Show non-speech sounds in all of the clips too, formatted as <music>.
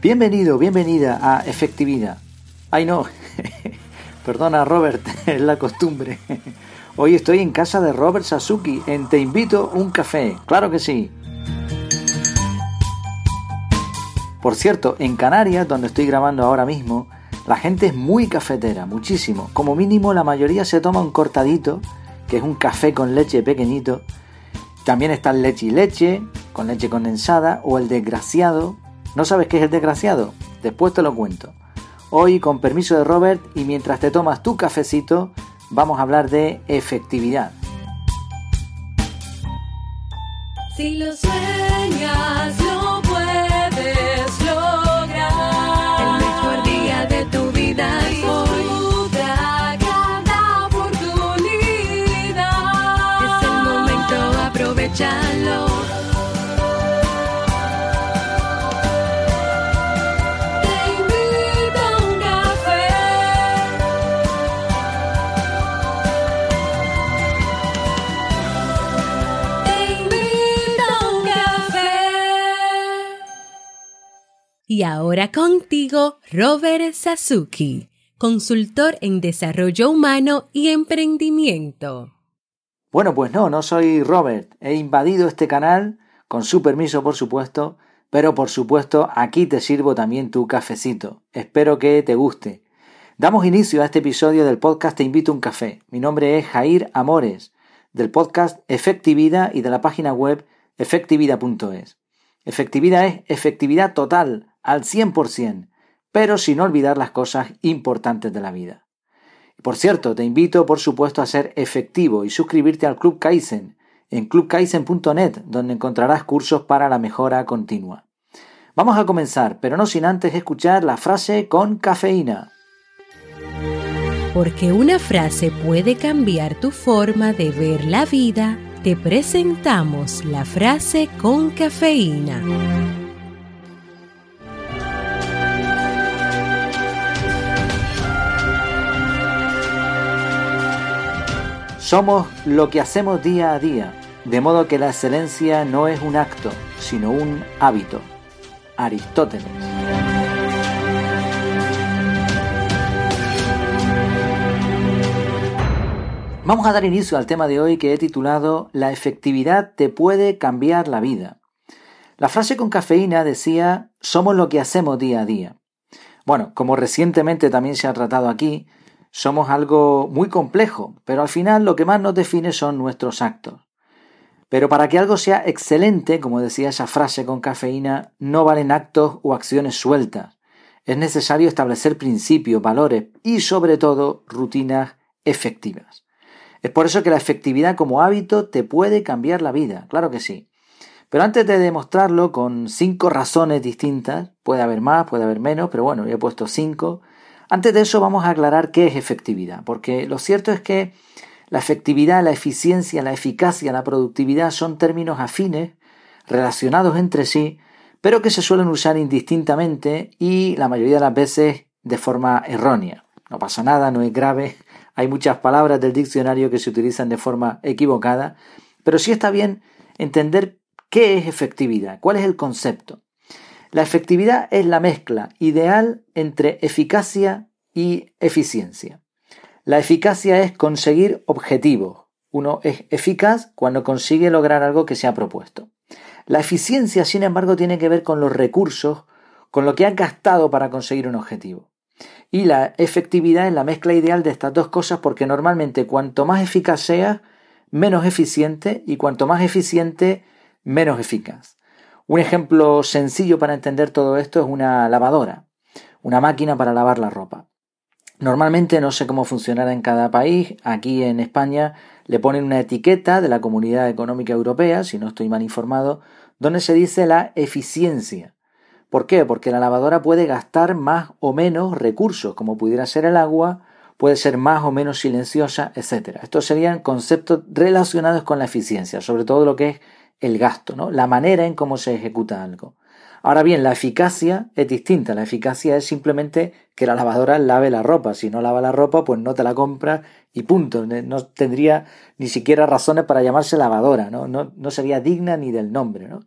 Bienvenido, bienvenida a Efectividad. Ay no, <laughs> perdona Robert, <laughs> es la costumbre. Hoy estoy en casa de Robert Sasuki en Te invito un café, claro que sí. Por cierto, en Canarias, donde estoy grabando ahora mismo, la gente es muy cafetera, muchísimo. Como mínimo la mayoría se toma un cortadito, que es un café con leche pequeñito. También está el leche y leche, con leche condensada, o el desgraciado, ¿No sabes qué es el desgraciado? Después te lo cuento. Hoy, con permiso de Robert, y mientras te tomas tu cafecito, vamos a hablar de efectividad. Si sueñas, ahora contigo, Robert Sasuki, consultor en desarrollo humano y emprendimiento. Bueno, pues no, no soy Robert. He invadido este canal, con su permiso, por supuesto, pero por supuesto aquí te sirvo también tu cafecito. Espero que te guste. Damos inicio a este episodio del podcast Te invito a un café. Mi nombre es Jair Amores, del podcast Efectividad y de la página web efectividad.es. Efectividad es efectividad total, al 100%, pero sin olvidar las cosas importantes de la vida. Por cierto, te invito por supuesto a ser efectivo y suscribirte al Club Kaizen en clubkaizen.net, donde encontrarás cursos para la mejora continua. Vamos a comenzar, pero no sin antes escuchar la frase con cafeína. Porque una frase puede cambiar tu forma de ver la vida, te presentamos la frase con cafeína. Somos lo que hacemos día a día, de modo que la excelencia no es un acto, sino un hábito. Aristóteles. Vamos a dar inicio al tema de hoy que he titulado La efectividad te puede cambiar la vida. La frase con cafeína decía somos lo que hacemos día a día. Bueno, como recientemente también se ha tratado aquí, somos algo muy complejo, pero al final lo que más nos define son nuestros actos. Pero para que algo sea excelente, como decía esa frase con cafeína, no valen actos o acciones sueltas. Es necesario establecer principios, valores y sobre todo rutinas efectivas. Es por eso que la efectividad como hábito te puede cambiar la vida, claro que sí. Pero antes de demostrarlo con cinco razones distintas, puede haber más, puede haber menos, pero bueno, yo he puesto cinco, antes de eso vamos a aclarar qué es efectividad, porque lo cierto es que la efectividad, la eficiencia, la eficacia, la productividad son términos afines, relacionados entre sí, pero que se suelen usar indistintamente y la mayoría de las veces de forma errónea. No pasa nada, no es grave, hay muchas palabras del diccionario que se utilizan de forma equivocada, pero sí está bien entender qué es efectividad, cuál es el concepto. La efectividad es la mezcla ideal entre eficacia y eficiencia. La eficacia es conseguir objetivos. Uno es eficaz cuando consigue lograr algo que se ha propuesto. La eficiencia, sin embargo, tiene que ver con los recursos, con lo que ha gastado para conseguir un objetivo. Y la efectividad es la mezcla ideal de estas dos cosas porque normalmente cuanto más eficaz sea, menos eficiente y cuanto más eficiente, menos eficaz. Un ejemplo sencillo para entender todo esto es una lavadora, una máquina para lavar la ropa. Normalmente no sé cómo funcionará en cada país. Aquí en España le ponen una etiqueta de la Comunidad Económica Europea, si no estoy mal informado, donde se dice la eficiencia. ¿Por qué? Porque la lavadora puede gastar más o menos recursos, como pudiera ser el agua, puede ser más o menos silenciosa, etc. Estos serían conceptos relacionados con la eficiencia, sobre todo lo que es el gasto, ¿no? la manera en cómo se ejecuta algo. Ahora bien, la eficacia es distinta. La eficacia es simplemente que la lavadora lave la ropa. Si no lava la ropa, pues no te la compras y punto. No tendría ni siquiera razones para llamarse lavadora, ¿no? No, sería digna ni del nombre, ¿no?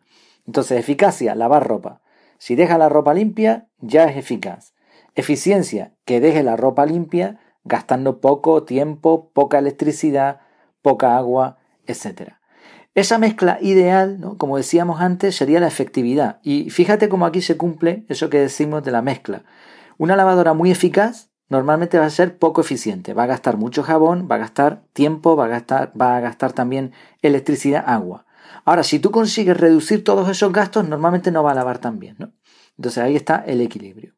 Entonces, eficacia, lavar ropa. Si deja la ropa limpia, ya es eficaz. Eficiencia, que deje la ropa limpia gastando poco tiempo, poca electricidad, poca agua, etc. Esa mezcla ideal, ¿no? como decíamos antes, sería la efectividad. Y fíjate cómo aquí se cumple eso que decimos de la mezcla. Una lavadora muy eficaz normalmente va a ser poco eficiente. Va a gastar mucho jabón, va a gastar tiempo, va a gastar, va a gastar también electricidad, agua. Ahora, si tú consigues reducir todos esos gastos, normalmente no va a lavar tan bien. ¿no? Entonces ahí está el equilibrio.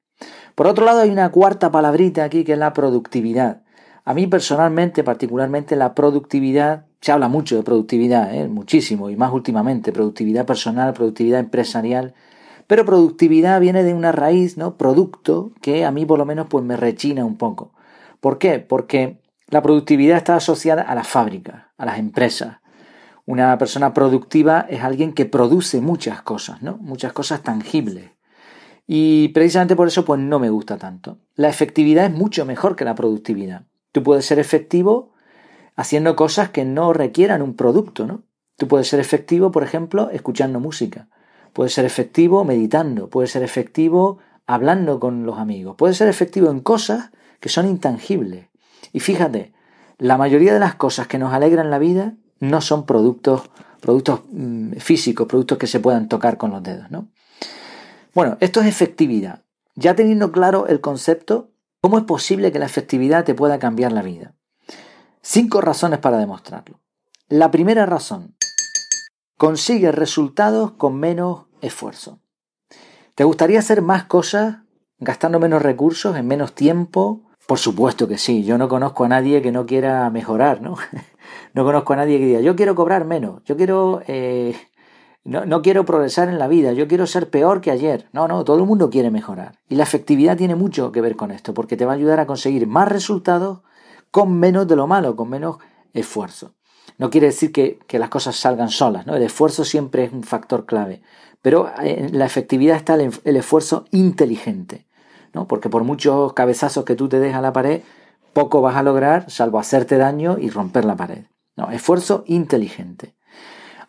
Por otro lado, hay una cuarta palabrita aquí que es la productividad. A mí personalmente, particularmente la productividad, se habla mucho de productividad, ¿eh? muchísimo, y más últimamente, productividad personal, productividad empresarial, pero productividad viene de una raíz, ¿no? Producto, que a mí por lo menos pues me rechina un poco. ¿Por qué? Porque la productividad está asociada a las fábricas, a las empresas. Una persona productiva es alguien que produce muchas cosas, ¿no? Muchas cosas tangibles. Y precisamente por eso pues no me gusta tanto. La efectividad es mucho mejor que la productividad. Tú puedes ser efectivo haciendo cosas que no requieran un producto, ¿no? Tú puedes ser efectivo, por ejemplo, escuchando música. Puedes ser efectivo meditando. Puedes ser efectivo hablando con los amigos. Puedes ser efectivo en cosas que son intangibles. Y fíjate, la mayoría de las cosas que nos alegran la vida no son productos, productos mm, físicos, productos que se puedan tocar con los dedos, ¿no? Bueno, esto es efectividad. Ya teniendo claro el concepto, ¿cómo es posible que la efectividad te pueda cambiar la vida? Cinco razones para demostrarlo. La primera razón, consigue resultados con menos esfuerzo. ¿Te gustaría hacer más cosas gastando menos recursos, en menos tiempo? Por supuesto que sí, yo no conozco a nadie que no quiera mejorar, ¿no? <laughs> no conozco a nadie que diga, yo quiero cobrar menos, yo quiero eh, no, quiero progresar en la vida, yo quiero ser peor que ayer. No, no, todo el mundo quiere mejorar. Y la efectividad tiene mucho que ver con esto, porque te va a ayudar a conseguir más resultados con menos de lo malo, con menos esfuerzo. No quiere decir que, las cosas salgan solas, ¿no? El esfuerzo siempre es un factor clave. Pero en la efectividad está el, el esfuerzo inteligente, ¿no? Porque por muchos cabezazos que tú te des a la pared, poco vas a lograr, salvo hacerte daño y romper la pared. No, esfuerzo inteligente.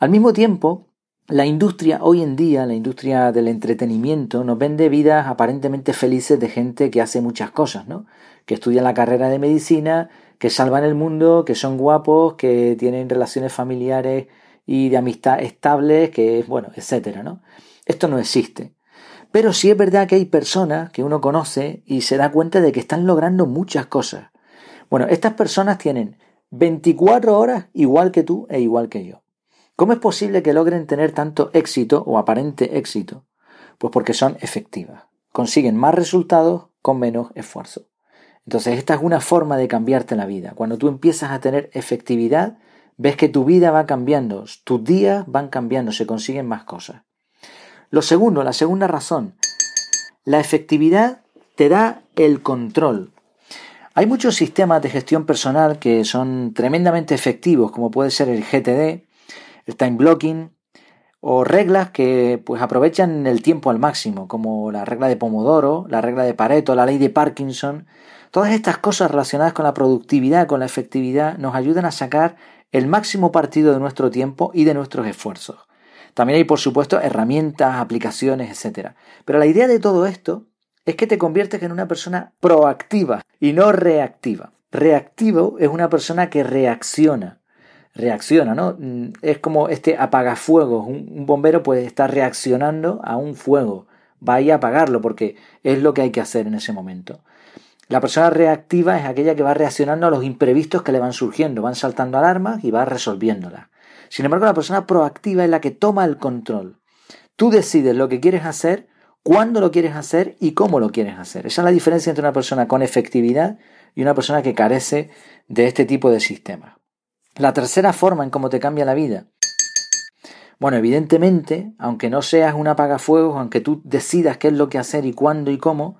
Al mismo tiempo, la industria hoy en día, la industria del entretenimiento, nos vende vidas aparentemente felices de gente que hace muchas cosas, ¿no? Que estudia la carrera de medicina, que salvan el mundo, que son guapos, que tienen relaciones familiares y de amistad estables, que, bueno, etcétera, ¿no? Esto no existe. Pero sí es verdad que hay personas que uno conoce y se da cuenta de que están logrando muchas cosas. Bueno, estas personas tienen 24 horas igual que tú e igual que yo. ¿Cómo es posible que logren tener tanto éxito o aparente éxito? Pues porque son efectivas. Consiguen más resultados con menos esfuerzo. Entonces esta es una forma de cambiarte la vida. Cuando tú empiezas a tener efectividad, ves que tu vida va cambiando, tus días van cambiando, se consiguen más cosas. Lo segundo, la segunda razón, la efectividad te da el control. Hay muchos sistemas de gestión personal que son tremendamente efectivos, como puede ser el GTD, el time blocking o reglas que pues aprovechan el tiempo al máximo, como la regla de Pomodoro, la regla de Pareto, la ley de Parkinson. Todas estas cosas relacionadas con la productividad, con la efectividad, nos ayudan a sacar el máximo partido de nuestro tiempo y de nuestros esfuerzos. También hay, por supuesto, herramientas, aplicaciones, etc. Pero la idea de todo esto es que te conviertes en una persona proactiva y no reactiva. Reactivo es una persona que reacciona, reacciona, ¿no? Mm, es como este apagafuegos. Un, un bombero puede estar reaccionando a un fuego. Va a apagarlo porque es lo que hay que hacer en ese momento. La persona reactiva es aquella que va reaccionando a los imprevistos que le van surgiendo, van saltando alarmas y va resolviéndolas. Sin embargo, la persona proactiva es la que toma el control. Tú decides lo que quieres hacer, cuándo lo quieres hacer y cómo lo quieres hacer. Esa es la diferencia entre una persona con efectividad y una persona que carece de este tipo de sistemas. La tercera forma en cómo te cambia la vida. Bueno, evidentemente, aunque no seas un apagafuegos, aunque tú decidas qué es lo que hacer y cuándo y cómo,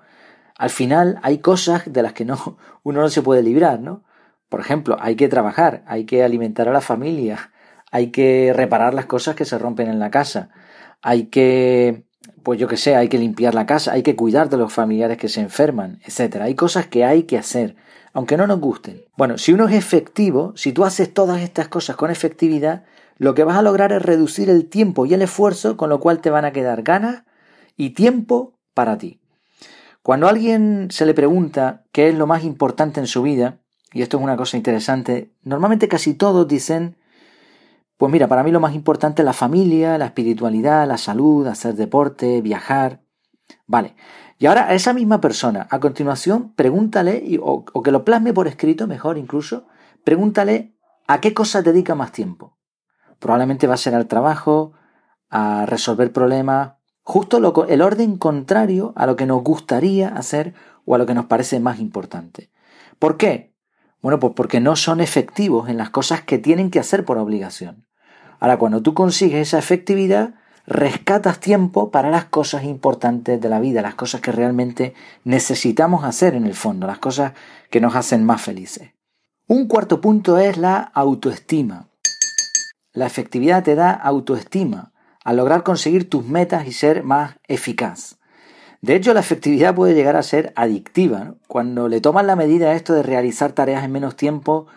al final hay cosas de las que no, <laughs> uno no se puede librar, ¿no? Por ejemplo, hay que trabajar, hay que alimentar a la familia, hay que reparar las cosas que se rompen en la casa, hay que, pues yo qué sé, hay que limpiar la casa, hay que cuidar de los familiares que se enferman, etc. Hay cosas que hay que hacer aunque no nos gusten. Bueno, si uno es efectivo, si tú haces todas estas cosas con efectividad, lo que vas a lograr es reducir el tiempo y el esfuerzo, con lo cual te van a quedar ganas y tiempo para ti. Cuando a alguien se le pregunta qué es lo más importante en su vida, y esto es una cosa interesante, normalmente casi todos dicen, pues mira, para mí lo más importante es la familia, la espiritualidad, la salud, hacer deporte, viajar. Vale. Y ahora a esa misma persona, a continuación, pregúntale, o, que lo plasme por escrito, mejor incluso, pregúntale a qué cosa dedica más tiempo. Probablemente va a ser al trabajo, a resolver problemas, justo lo, el orden contrario a lo que nos gustaría hacer o a lo que nos parece más importante. ¿Por qué? Bueno, pues porque no son efectivos en las cosas que tienen que hacer por obligación. Ahora, cuando tú consigues esa efectividad, rescatas tiempo para las cosas importantes de la vida, las cosas que realmente necesitamos hacer en el fondo, las cosas que nos hacen más felices. Un cuarto punto es la autoestima. La efectividad te da autoestima al lograr conseguir tus metas y ser más eficaz. De hecho, la efectividad puede llegar a ser adictiva. Cuando le tomas la medida a esto de realizar tareas en menos tiempo,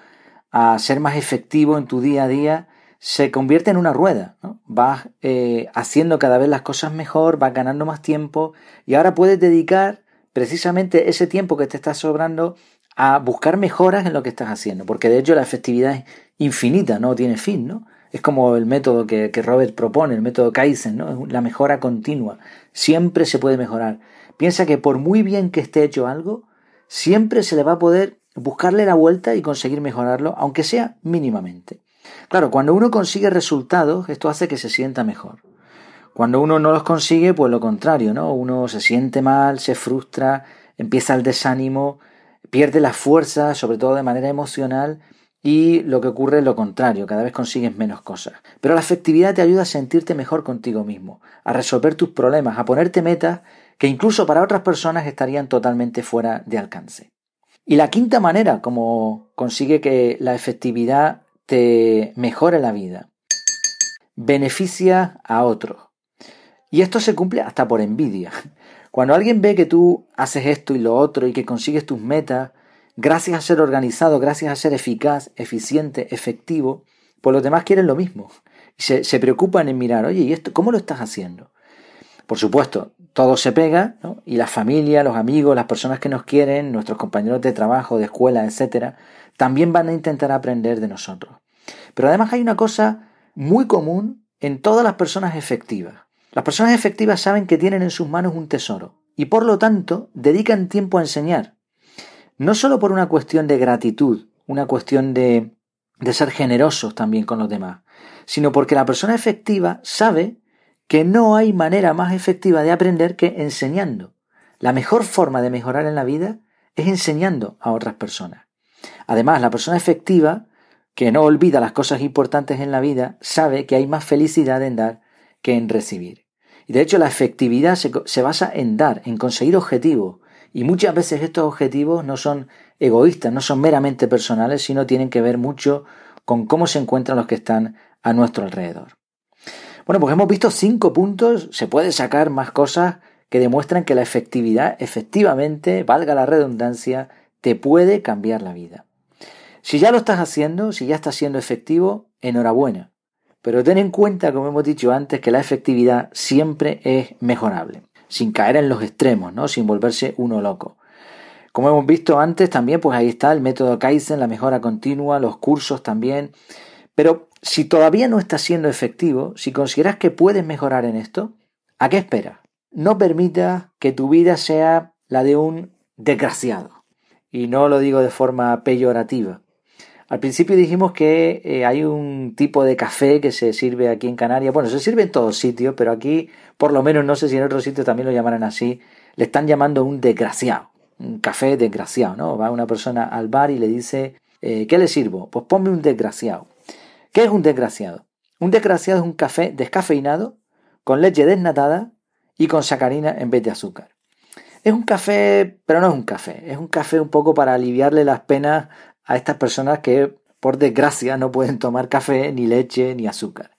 a ser más efectivo en tu día a día, se convierte en una rueda. Vas eh, haciendo cada vez las cosas mejor, vas ganando más tiempo y ahora puedes dedicar precisamente ese tiempo que te está sobrando a buscar mejoras en lo que estás haciendo, porque de hecho la efectividad es infinita, no tiene fin, ¿no? Es como el método que, Robert propone, el método Kaizen, ¿no? la mejora continua. Siempre se puede mejorar. Piensa que por muy bien que esté hecho algo, siempre se le va a poder buscarle la vuelta y conseguir mejorarlo, aunque sea mínimamente. Claro, cuando uno consigue resultados, esto hace que se sienta mejor. Cuando uno no los consigue, pues lo contrario, ¿no? Uno se siente mal, se frustra, empieza el desánimo, pierde la fuerza, sobre todo de manera emocional, y lo que ocurre es lo contrario, cada vez consigues menos cosas. Pero la efectividad te ayuda a sentirte mejor contigo mismo, a resolver tus problemas, a ponerte metas que incluso para otras personas estarían totalmente fuera de alcance. Y la quinta manera como consigue que la efectividad te mejore la vida, beneficia a otros. Y esto se cumple hasta por envidia. <laughs> Cuando alguien ve que tú haces esto y lo otro y que consigues tus metas, gracias a ser organizado, gracias a ser eficaz, eficiente, efectivo, pues los demás quieren lo mismo. Y se, preocupan en mirar, oye, ¿y esto cómo lo estás haciendo? Por supuesto, todo se pega, ¿no? Y la familia, los amigos, las personas que nos quieren, nuestros compañeros de trabajo, de escuela, etcétera, también van a intentar aprender de nosotros. Pero además hay una cosa muy común en todas las personas efectivas. Las personas efectivas saben que tienen en sus manos un tesoro y por lo tanto dedican tiempo a enseñar, no solo por una cuestión de gratitud, una cuestión de, de ser generosos también con los demás, sino porque la persona efectiva sabe que no hay manera más efectiva de aprender que enseñando. La mejor forma de mejorar en la vida es enseñando a otras personas. Además, la persona efectiva, que no olvida las cosas importantes en la vida, sabe que hay más felicidad en dar que en recibir. Y de hecho la efectividad se, se basa en dar, en conseguir objetivos, y muchas veces estos objetivos no son egoístas, no son meramente personales, sino tienen que ver mucho con cómo se encuentran los que están a nuestro alrededor. Bueno, pues hemos visto cinco puntos, se puede sacar más cosas que demuestran que la efectividad efectivamente, valga la redundancia, te puede cambiar la vida. Si ya lo estás haciendo, si ya estás siendo efectivo, enhorabuena. Pero ten en cuenta, como hemos dicho antes, que la efectividad siempre es mejorable sin caer en los extremos, ¿no? sin volverse uno loco. Como hemos visto antes, también pues ahí está el método Kaizen, la mejora continua, los cursos también. Pero si todavía no está siendo efectivo, si consideras que puedes mejorar en esto, ¿a qué esperas? No permitas que tu vida sea la de un desgraciado. Y no lo digo de forma peyorativa. Al principio dijimos que eh, hay un tipo de café que se sirve aquí en Canarias. Bueno, se sirve en todos sitios, pero aquí, por lo menos, no sé si en otros sitios también lo llamarán así. Le están llamando un desgraciado. Un café desgraciado, ¿no? Va una persona al bar y le dice, eh, ¿qué le sirvo? Pues ponme un desgraciado. ¿Qué es un desgraciado? Un desgraciado es un café descafeinado, con leche desnatada y con sacarina en vez de azúcar. Es un café, pero no es un café, es un café un poco para aliviarle las penas a estas personas que, por desgracia, no pueden tomar café, ni leche, ni azúcar.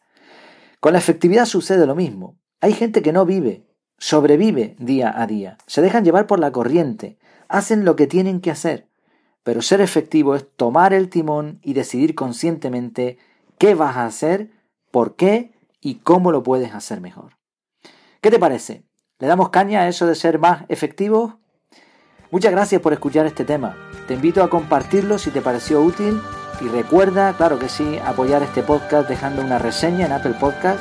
Con la efectividad sucede lo mismo. Hay gente que no vive, sobrevive día a día, se dejan llevar por la corriente, hacen lo que tienen que hacer. Pero ser efectivo es tomar el timón y decidir conscientemente qué vas a hacer, por qué y cómo lo puedes hacer mejor. ¿Qué te parece? ¿Le damos caña a eso de ser más efectivos? Muchas gracias por escuchar este tema. Te invito a compartirlo si te pareció útil y recuerda, claro que sí, apoyar este podcast dejando una reseña en Apple Podcast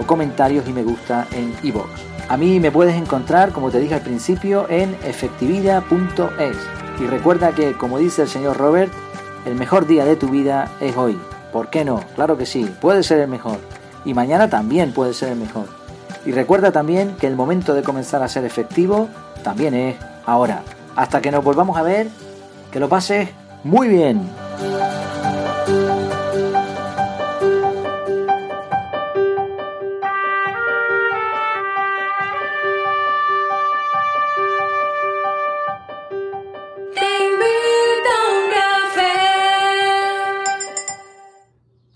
o comentarios y me gusta en iVoox. A mí me puedes encontrar, como te dije al principio, en efectividad.es. Y recuerda que, como dice el señor Robert, el mejor día de tu vida es hoy. ¿Por qué no? Claro que sí, puede ser el mejor. Y mañana también puede ser el mejor. Y recuerda también que el momento de comenzar a ser efectivo también es ahora. Hasta que nos volvamos a ver, que lo pases muy bien.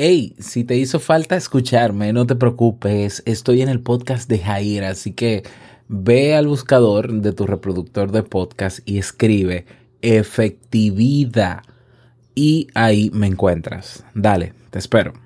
Hey, si te hizo falta escucharme, no te preocupes, estoy en el podcast de Jair, así que ve al buscador de tu reproductor de podcast y escribe efectividad y ahí me encuentras. Dale, te espero.